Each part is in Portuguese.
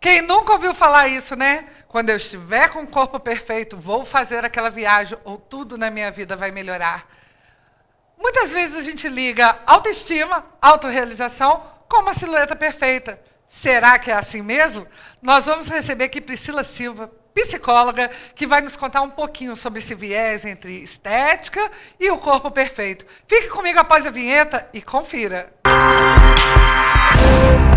Quem nunca ouviu falar isso, né? Quando eu estiver com o corpo perfeito, vou fazer aquela viagem ou tudo na minha vida vai melhorar. Muitas vezes a gente liga autoestima, autorrealização com uma silhueta perfeita. Será que é assim mesmo? Nós vamos receber aqui Priscila Silva, psicóloga, que vai nos contar um pouquinho sobre esse viés entre estética e o corpo perfeito. Fique comigo após a vinheta e confira. Música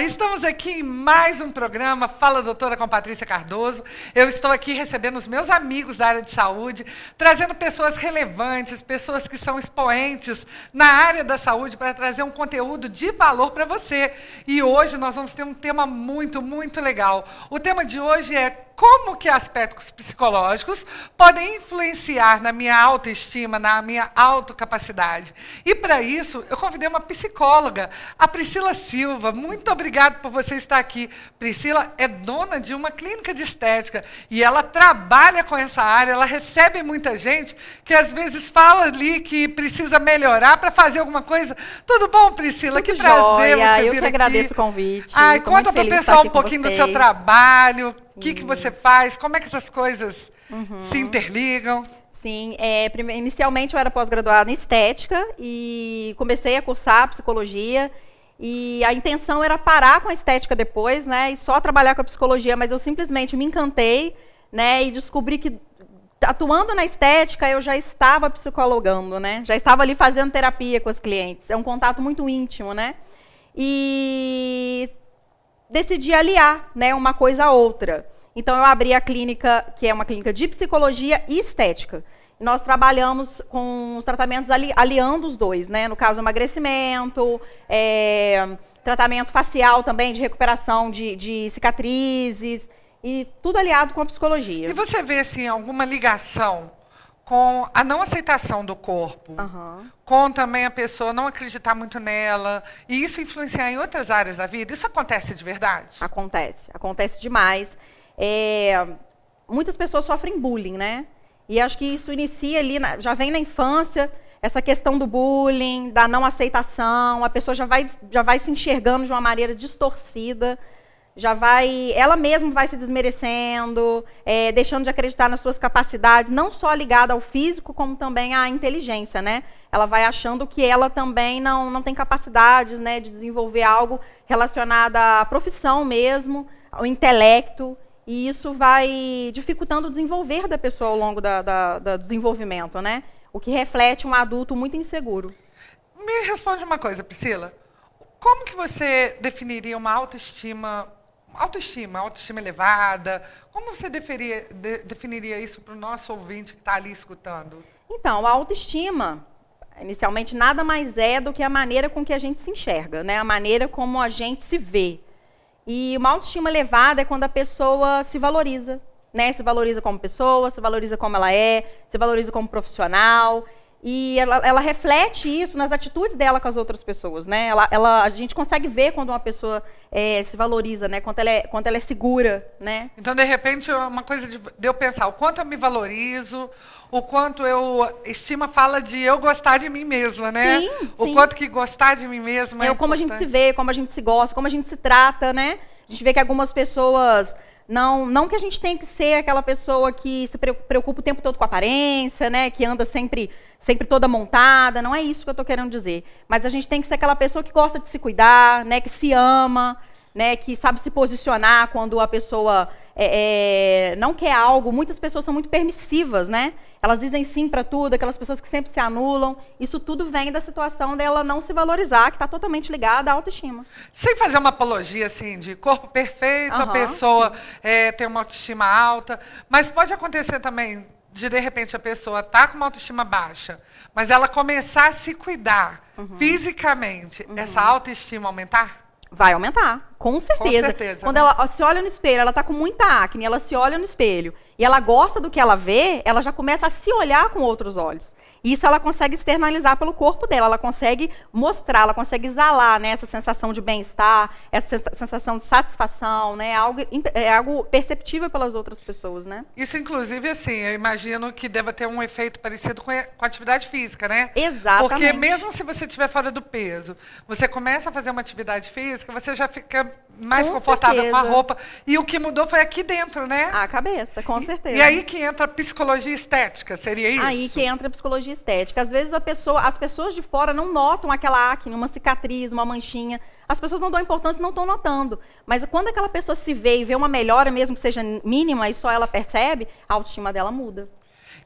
Estamos aqui em mais um programa Fala Doutora com Patrícia Cardoso. Eu estou aqui recebendo os meus amigos da área de saúde, trazendo pessoas relevantes, pessoas que são expoentes na área da saúde para trazer um conteúdo de valor para você. E hoje nós vamos ter um tema muito, muito legal. O tema de hoje é como que aspectos psicológicos podem influenciar na minha autoestima, na minha autocapacidade. E para isso, eu convidei uma psicóloga, a Priscila Silva. Muito obrigada por você estar aqui. Priscila é dona de uma clínica de estética e ela trabalha com essa área, ela recebe muita gente que às vezes fala ali que precisa melhorar para fazer alguma coisa. Tudo bom, Priscila? Tudo que prazer jóia. você vir aqui. Eu que agradeço o convite. Ai, conta para o pessoal um pouquinho do seu trabalho, o que, que você faz, como é que essas coisas uhum. se interligam. Sim, é, inicialmente eu era pós-graduada em estética e comecei a cursar psicologia. E a intenção era parar com a estética depois, né, e só trabalhar com a psicologia, mas eu simplesmente me encantei, né, e descobri que atuando na estética eu já estava psicologando, né, já estava ali fazendo terapia com os clientes. É um contato muito íntimo, né? E decidi aliar, né, uma coisa a outra. Então eu abri a clínica, que é uma clínica de psicologia e estética. nós trabalhamos com os tratamentos ali, aliando os dois, né? No caso, emagrecimento, é, tratamento facial também, de recuperação de, de, cicatrizes, e tudo aliado com a psicologia. E você vê, assim, alguma ligação com a não aceitação do corpo, uhum. com também a pessoa não acreditar muito nela, e isso influenciar em outras áreas da vida? Isso acontece de verdade? Acontece, acontece demais. É, muitas pessoas sofrem bullying, né? E acho que isso inicia ali, na, já vem na infância, essa questão do bullying, da não aceitação, a pessoa já vai, já vai se enxergando de uma maneira distorcida já vai, ela mesma vai se desmerecendo, é, deixando de acreditar nas suas capacidades, não só ligada ao físico, como também à inteligência, né? Ela vai achando que ela também não, não tem capacidades, né, de desenvolver algo relacionado à profissão mesmo, ao intelecto, e isso vai dificultando o desenvolver da pessoa ao longo da, da, da desenvolvimento, né? O que reflete um adulto muito inseguro. Me responde uma coisa, Priscila. Como que você definiria uma autoestima autoestima, autoestima elevada. Como você definiria, de, definiria isso para o nosso ouvinte que está ali escutando? Então, a autoestima, inicialmente, nada mais é do que a maneira com que a gente se enxerga, né? a maneira como a gente se vê. E uma autoestima elevada é quando a pessoa se valoriza, né? Se valoriza como pessoa, se valoriza como ela é, se valoriza como profissional. E ela, ela, reflete isso nas atitudes dela com as outras pessoas, né? Ela, ela a gente consegue ver quando uma pessoa é, se valoriza, né? Quanto ela, é, quanto ela é segura, né? Então, de repente, uma coisa de, de eu pensar o quanto eu me valorizo, o quanto eu estima fala de eu gostar de mim mesma, né? Sim, o sim. quanto que gostar de mim mesma é, é como importante. a gente se vê, como a gente se gosta, como a gente se trata, né? A gente vê que algumas pessoas não, não que a gente tenha que ser aquela pessoa que se preocupa o tempo todo com a aparência, né? Que anda sempre sempre toda montada, não é isso que eu estou querendo dizer. Mas a gente tem que ser aquela pessoa que gosta de se cuidar, né, que se ama, né, que sabe se posicionar quando a pessoa é, é, não quer algo. Muitas pessoas são muito permissivas, né? Elas dizem sim para tudo, aquelas pessoas que sempre se anulam. Isso tudo vem da situação dela não se valorizar, que está totalmente ligada à autoestima. Sem fazer uma apologia assim de corpo perfeito, uhum, a pessoa é, tem uma autoestima alta, mas pode acontecer também de de repente a pessoa tá com uma autoestima baixa, mas ela começar a se cuidar uhum. fisicamente, uhum. essa autoestima aumentar? Vai aumentar, com certeza. Com certeza Quando né? ela se olha no espelho, ela está com muita acne, ela se olha no espelho e ela gosta do que ela vê, ela já começa a se olhar com outros olhos. Isso ela consegue externalizar pelo corpo dela, ela consegue mostrar, ela consegue exalar, né, essa sensação de bem-estar, essa sensação de satisfação, né, algo, é algo perceptível pelas outras pessoas, né? Isso, inclusive, assim, eu imagino que deva ter um efeito parecido com a atividade física, né? Exatamente. Porque mesmo se você estiver fora do peso, você começa a fazer uma atividade física, você já fica mais Com confortável certeza. com a roupa. E o que mudou foi aqui dentro, né? A cabeça, com certeza. E aí que entra a psicologia estética, seria isso? Aí que entra a psicologia estética. Às vezes a pessoa, as pessoas de fora não notam aquela acne, uma cicatriz, uma manchinha. As pessoas não dão importância, não estão notando. Mas quando aquela pessoa se vê e vê uma melhora, mesmo que seja mínima, e só ela percebe, a autoestima dela muda.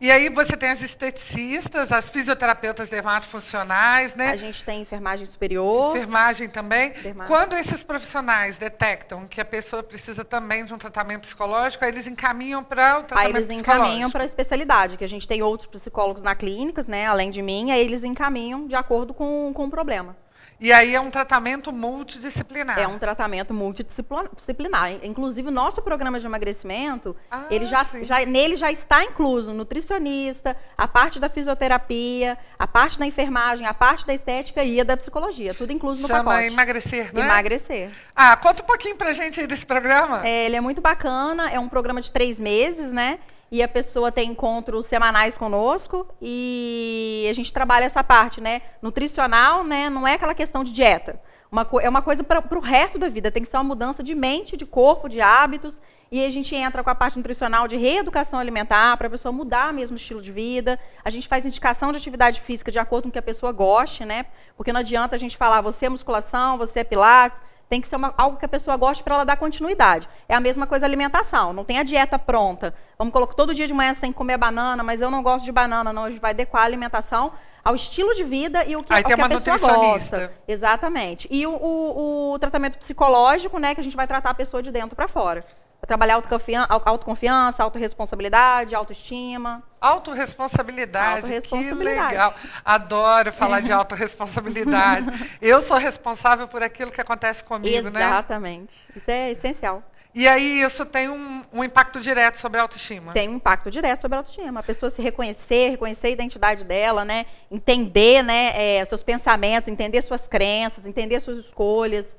E aí você tem as esteticistas, as fisioterapeutas dermatofuncionais, né? A gente tem enfermagem superior. Enfermagem também. Quando esses profissionais detectam que a pessoa precisa também de um tratamento psicológico, aí eles encaminham para o Aí tratamento eles psicológico. encaminham para a especialidade, que a gente tem outros psicólogos na clínica, né, além de mim, aí eles encaminham de acordo com, com o problema. E aí é um tratamento multidisciplinar. É um tratamento multidisciplinar. Inclusive, o nosso programa de emagrecimento, Ah, ele já, já- nele já está incluso nutricionista, a parte da fisioterapia, a parte da enfermagem, a parte da estética e a da psicologia. Tudo incluso no Chama pacote. emagrecer, não é? Emagrecer. Ah, conta um pouquinho pra gente aí desse programa. É, ele é muito bacana, é um programa de três meses, né? E a pessoa tem encontros semanais conosco e a gente trabalha essa parte, né? Nutricional, né? Não é aquela questão de dieta. Uma é uma coisa para o resto da vida, tem que ser uma mudança de mente, de corpo, de hábitos. E a gente entra com a parte nutricional de reeducação alimentar, para a pessoa mudar mesmo o estilo de vida. A gente faz indicação de atividade física de acordo com o que a pessoa goste, né? Porque não adianta a gente falar, você é musculação, você é pilates. Tem que ser uma- algo que a pessoa goste para ela dar continuidade. É a mesma coisa a alimentação. Não tem a dieta pronta. Vamos colocar todo dia de manhã você tem que comer banana, mas eu não gosto de banana, não. A gente vai adequar a alimentação ao estilo de vida e o que, Aí tem que a uma pessoa gosta. Exatamente. E o, o- o tratamento psicológico, né, que a gente vai tratar a pessoa de dentro para fora. Trabalhar autoconfian- au- autoconfiança, autorresponsabilidade, autoestima. Autoresponsabilidade, que legal. Adoro falar de autorresponsabilidade. Eu sou responsável por aquilo que acontece comigo, né? Exatamente. Isso é essencial. E aí isso tem um, um impacto direto sobre a autoestima. tem um impacto direto sobre a autoestima. A pessoa se reconhecer, reconhecer a identidade dela, né? Entender, né, é, seus pensamentos, entender suas crenças, entender suas escolhas,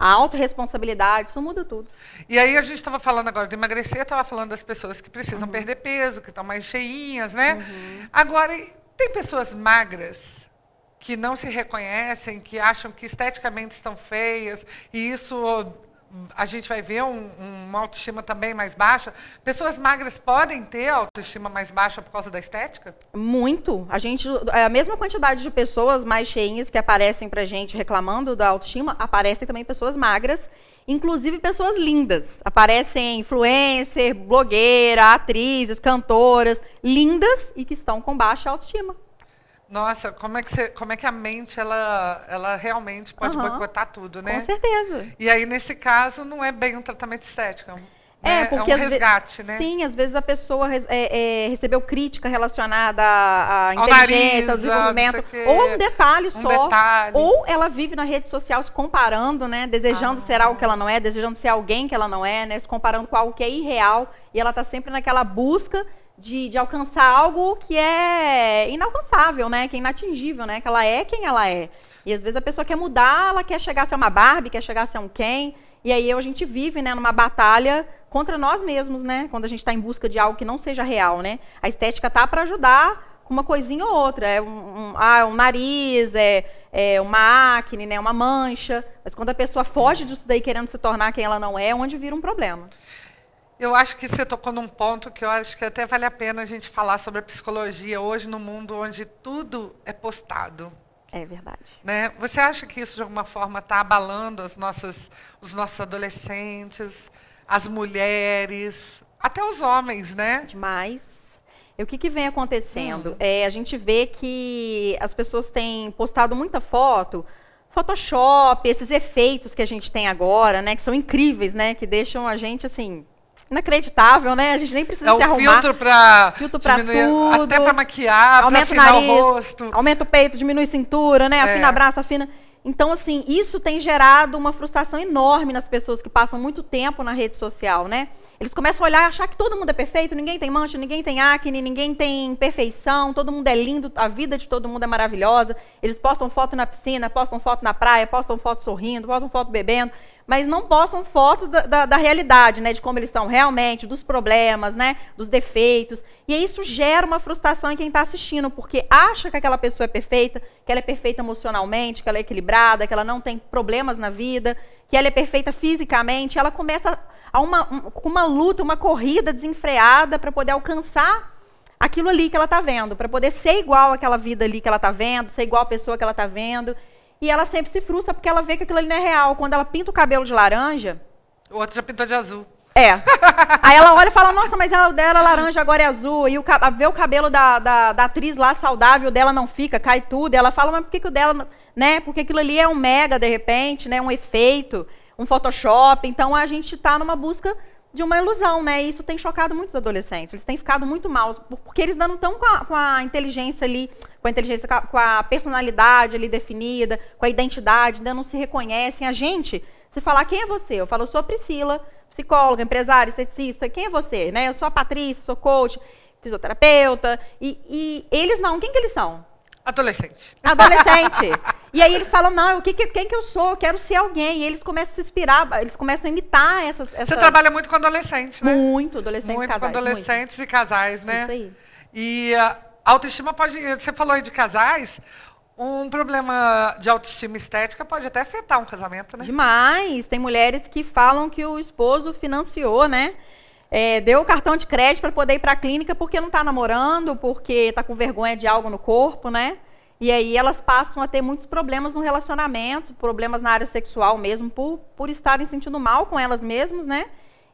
a autorresponsabilidade, isso muda tudo. E aí a gente estava falando agora de emagrecer, estava falando das pessoas que precisam Uhum. perder peso, que estão mais cheinhas, né? Agora, e tem pessoas magras que não se reconhecem, que acham que esteticamente estão feias, e isso a gente vai ver um- uma autoestima também mais baixa. Pessoas magras podem ter autoestima mais baixa por causa da estética? Muito. A gente, a mesma quantidade de pessoas mais cheinhas que aparecem pra gente reclamando da autoestima, aparecem também pessoas magras, inclusive pessoas lindas. Aparecem influencer, blogueira, atrizes, cantoras, lindas e que estão com baixa autoestima. Nossa, como é que, você, como é que a mente ela, ela realmente pode Aham. boicotar tudo, né? Com certeza. E aí, nesse caso, não é bem um tratamento estético. É, né? porque é um resgate, né? Sim, às vezes a pessoa é, é, recebeu crítica relacionada à, à Ao inteligência, nariz, ao desenvolvimento, ou um detalhe Um só, detalhe. ou ela vive na rede social se comparando, né, desejando Ah. ser algo que ela não é, desejando ser alguém que ela não é, né, se comparando com algo que é irreal, e ela está sempre naquela busca de, de alcançar algo que é inalcançável, né, que é inatingível, né, que ela é quem ela é. E às vezes a pessoa quer mudar, ela quer chegar a ser uma Barbie, quer chegar a ser um Ken, e aí a gente vive, né, numa batalha contra nós mesmos, né? Quando a gente está em busca de algo que não seja real, né? A estética tá para ajudar com uma coisinha ou outra. É um, um, ah, um nariz, é, é uma acne, né? Uma mancha. Mas quando a pessoa foge disso daí querendo se tornar quem ela não é, é onde vira um problema. Eu acho que você tocou num ponto que eu acho que até vale a pena a gente falar sobre a psicologia hoje no mundo onde tudo é postado. É verdade. Né? Você acha que isso de alguma forma está abalando as nossas, os nossos adolescentes, as mulheres, até os homens, né? Demais. E o que, que vem acontecendo? É, a gente vê que as pessoas têm postado muita foto, Photoshop, esses efeitos que a gente tem agora, né? Que são incríveis, né? Que deixam a gente, assim, inacreditável, né? A gente nem precisa É se o arrumar. filtro para Filtro pra diminuir, tudo. até para maquiar, para aumenta o afinar nariz, o rosto. aumenta o peito, diminui cintura, né? Afina É. braço, afina. Então, assim, isso tem gerado uma frustração enorme nas pessoas que passam muito tempo na rede social, né? Eles começam a olhar e achar que todo mundo é perfeito, ninguém tem mancha, ninguém tem acne, ninguém tem perfeição, todo mundo é lindo, a vida de todo mundo é maravilhosa. Eles postam foto na piscina, postam foto na praia, postam foto sorrindo, postam foto bebendo, mas não postam fotos da, da, da realidade, né, de como eles são realmente, dos problemas, né, dos defeitos. E isso gera uma frustração em quem está assistindo, porque acha que aquela pessoa é perfeita, que ela é perfeita emocionalmente, que ela é equilibrada, que ela não tem problemas na vida, que ela é perfeita fisicamente. Ela começa a uma, uma luta, uma corrida desenfreada para poder alcançar aquilo ali que ela está vendo, para poder ser igual àquela vida ali que ela está vendo, ser igual à pessoa que ela está vendo. E ela sempre se frustra porque ela vê que aquilo ali não é real. Quando ela pinta o cabelo de laranja. O outro já pintou de azul. É. Aí ela olha e fala, nossa, mas ela dela laranja agora é azul. E o, vê o cabelo da, da, da, atriz lá saudável dela não fica, cai tudo. E ela fala, mas por que, que o dela, né? Porque aquilo ali é um mega, de repente, né? Um efeito um Photoshop. Então a gente está numa busca de uma ilusão, né? E isso tem chocado muitos adolescentes. Eles têm ficado muito mal, porque eles não estão com, com, a inteligência ali, com a inteligência, com a personalidade ali definida, com a identidade, ainda não se reconhecem. A gente, se falar quem é você, eu falo, eu sou a Priscila, psicóloga, empresária, esteticista, quem é você? Né? Eu sou a Patrícia, sou coach, fisioterapeuta, e, e eles não, quem que eles são? Adolescente. Adolescente. e aí eles falam, não, o que, quem que eu sou? Eu quero ser alguém. E eles começam a se inspirar, eles começam a imitar essas... essas... Você trabalha muito com adolescentes, né? Muito, adolescentes muito casais. com adolescentes muito. e casais, né? Isso aí. E a autoestima pode... Você falou aí de casais, um problema de autoestima estética pode até afetar um casamento, né? Demais. Tem mulheres que falam que o esposo financiou, né? É, deu o cartão de crédito para poder ir para a clínica porque não está namorando, porque está com vergonha de algo no corpo, né? E aí elas passam a ter muitos problemas no relacionamento, problemas na área sexual mesmo, por, por estarem sentindo mal com elas mesmas, né?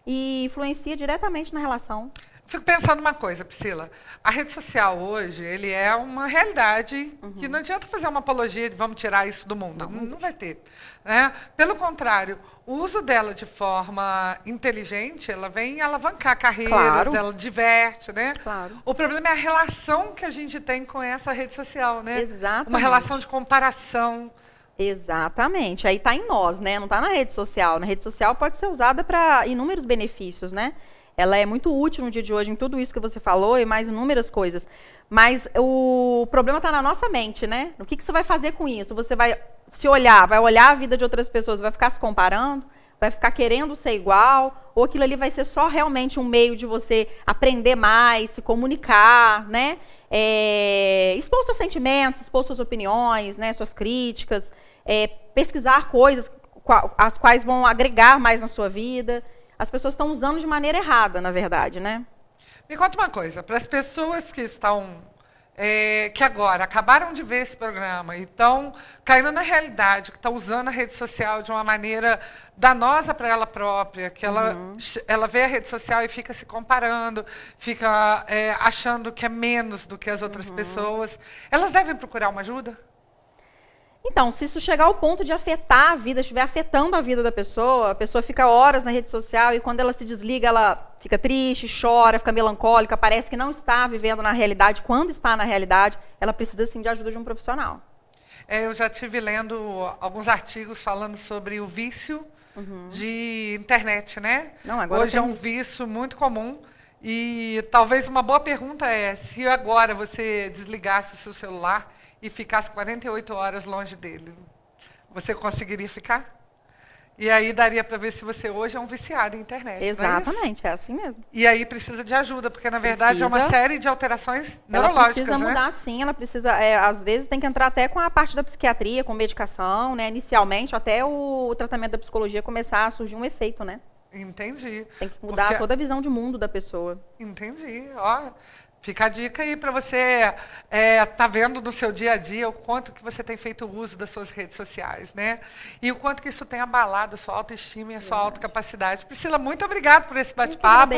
E influencia diretamente na relação. Fico pensando uma coisa, Priscila. A rede social hoje, ele é uma realidade uhum. que não adianta fazer uma apologia de vamos tirar isso do mundo. Não, não vai ter. Né? Pelo contrário, o uso dela de forma inteligente, ela vem alavancar carreiras, claro. ela diverte, né? Claro. O problema é a relação que a gente tem com essa rede social, né? Exatamente. Uma relação de comparação. Exatamente. Aí está em nós, né? Não está na rede social. Na rede social pode ser usada para inúmeros benefícios, né? Ela é muito útil no dia de hoje em tudo isso que você falou e mais inúmeras coisas. Mas o problema está na nossa mente, né? O que, que você vai fazer com isso? Você vai se olhar, vai olhar a vida de outras pessoas, vai ficar se comparando, vai ficar querendo ser igual, ou aquilo ali vai ser só realmente um meio de você aprender mais, se comunicar, né? É, expor seus sentimentos, expor suas opiniões, né? Suas críticas, é, pesquisar coisas as quais vão agregar mais na sua vida as pessoas estão usando de maneira errada, na verdade, né? Me conta uma coisa, para as pessoas que estão é, que agora acabaram de ver esse programa e estão caindo na realidade, que estão usando a rede social de uma maneira danosa para ela própria, que ela, uhum. ela vê a rede social e fica se comparando, fica é, achando que é menos do que as outras uhum. pessoas, elas devem procurar uma ajuda? Então, se isso chegar ao ponto de afetar a vida, estiver afetando a vida da pessoa, a pessoa fica horas na rede social e quando ela se desliga, ela fica triste, chora, fica melancólica, parece que não está vivendo na realidade. Quando está na realidade, ela precisa sim de ajuda de um profissional. É, eu já tive lendo alguns artigos falando sobre o vício uhum. de internet, né? Não, agora Hoje é um vício muito comum. E talvez uma boa pergunta é se agora você desligasse o seu celular e ficasse 48 horas longe dele, você conseguiria ficar? E aí daria para ver se você hoje é um viciado em internet. É Exatamente, é, é, assim mesmo. E aí precisa de ajuda, porque na verdade precisa, é uma série de alterações neurológicas. Ela precisa né? mudar, sim. Ela precisa, é, às vezes, tem que entrar até com a parte da psiquiatria, com medicação, né? Inicialmente, até o, o tratamento da psicologia começar a surgir um efeito, né? Entendi. Tem que mudar porque... toda a visão de mundo da pessoa. Entendi. Ó, Fica a dica aí para você estar é, tá vendo no seu dia a dia o quanto que você tem feito uso das suas redes sociais, né? E o quanto que isso tem abalado a sua autoestima e a sua autocapacidade. Priscila, muito obrigada por esse bate-papo.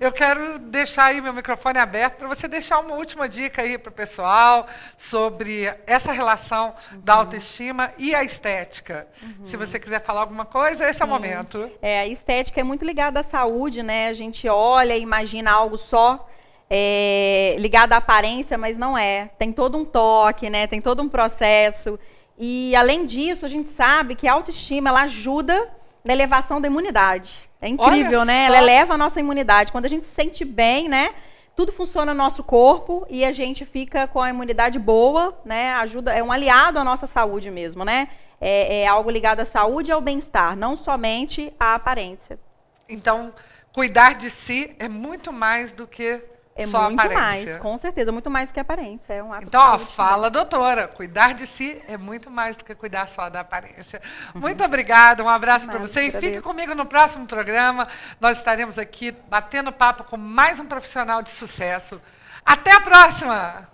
Eu quero deixar aí meu microfone aberto para você deixar uma última dica aí para o pessoal sobre essa relação uhum. da autoestima e a estética. Uhum. Se você quiser falar alguma coisa, esse Sim. é o momento. É, a estética é muito ligada à saúde, né? A gente olha e imagina algo só é, ligada à aparência, mas não é. Tem todo um toque, né? Tem todo um processo. E além disso, a gente sabe que a autoestima ela ajuda na elevação da imunidade. É incrível, Olha né? só. Ela eleva a nossa imunidade. Quando a gente se sente bem, né? Tudo funciona no nosso corpo e a gente fica com a imunidade boa, né? Ajuda, é um aliado à nossa saúde mesmo, né? É, é algo ligado à saúde e ao bem-estar, não somente à aparência. Então, cuidar de si é muito mais do que É só muito aparência. mais, com certeza, muito mais que aparência. É um ato Então, ó, fala, doutora. Cuidar de si é muito mais do que cuidar só da aparência. Muito obrigada, um abraço para você. E fique comigo no próximo programa. Nós estaremos aqui batendo papo com mais um profissional de sucesso. Até a próxima!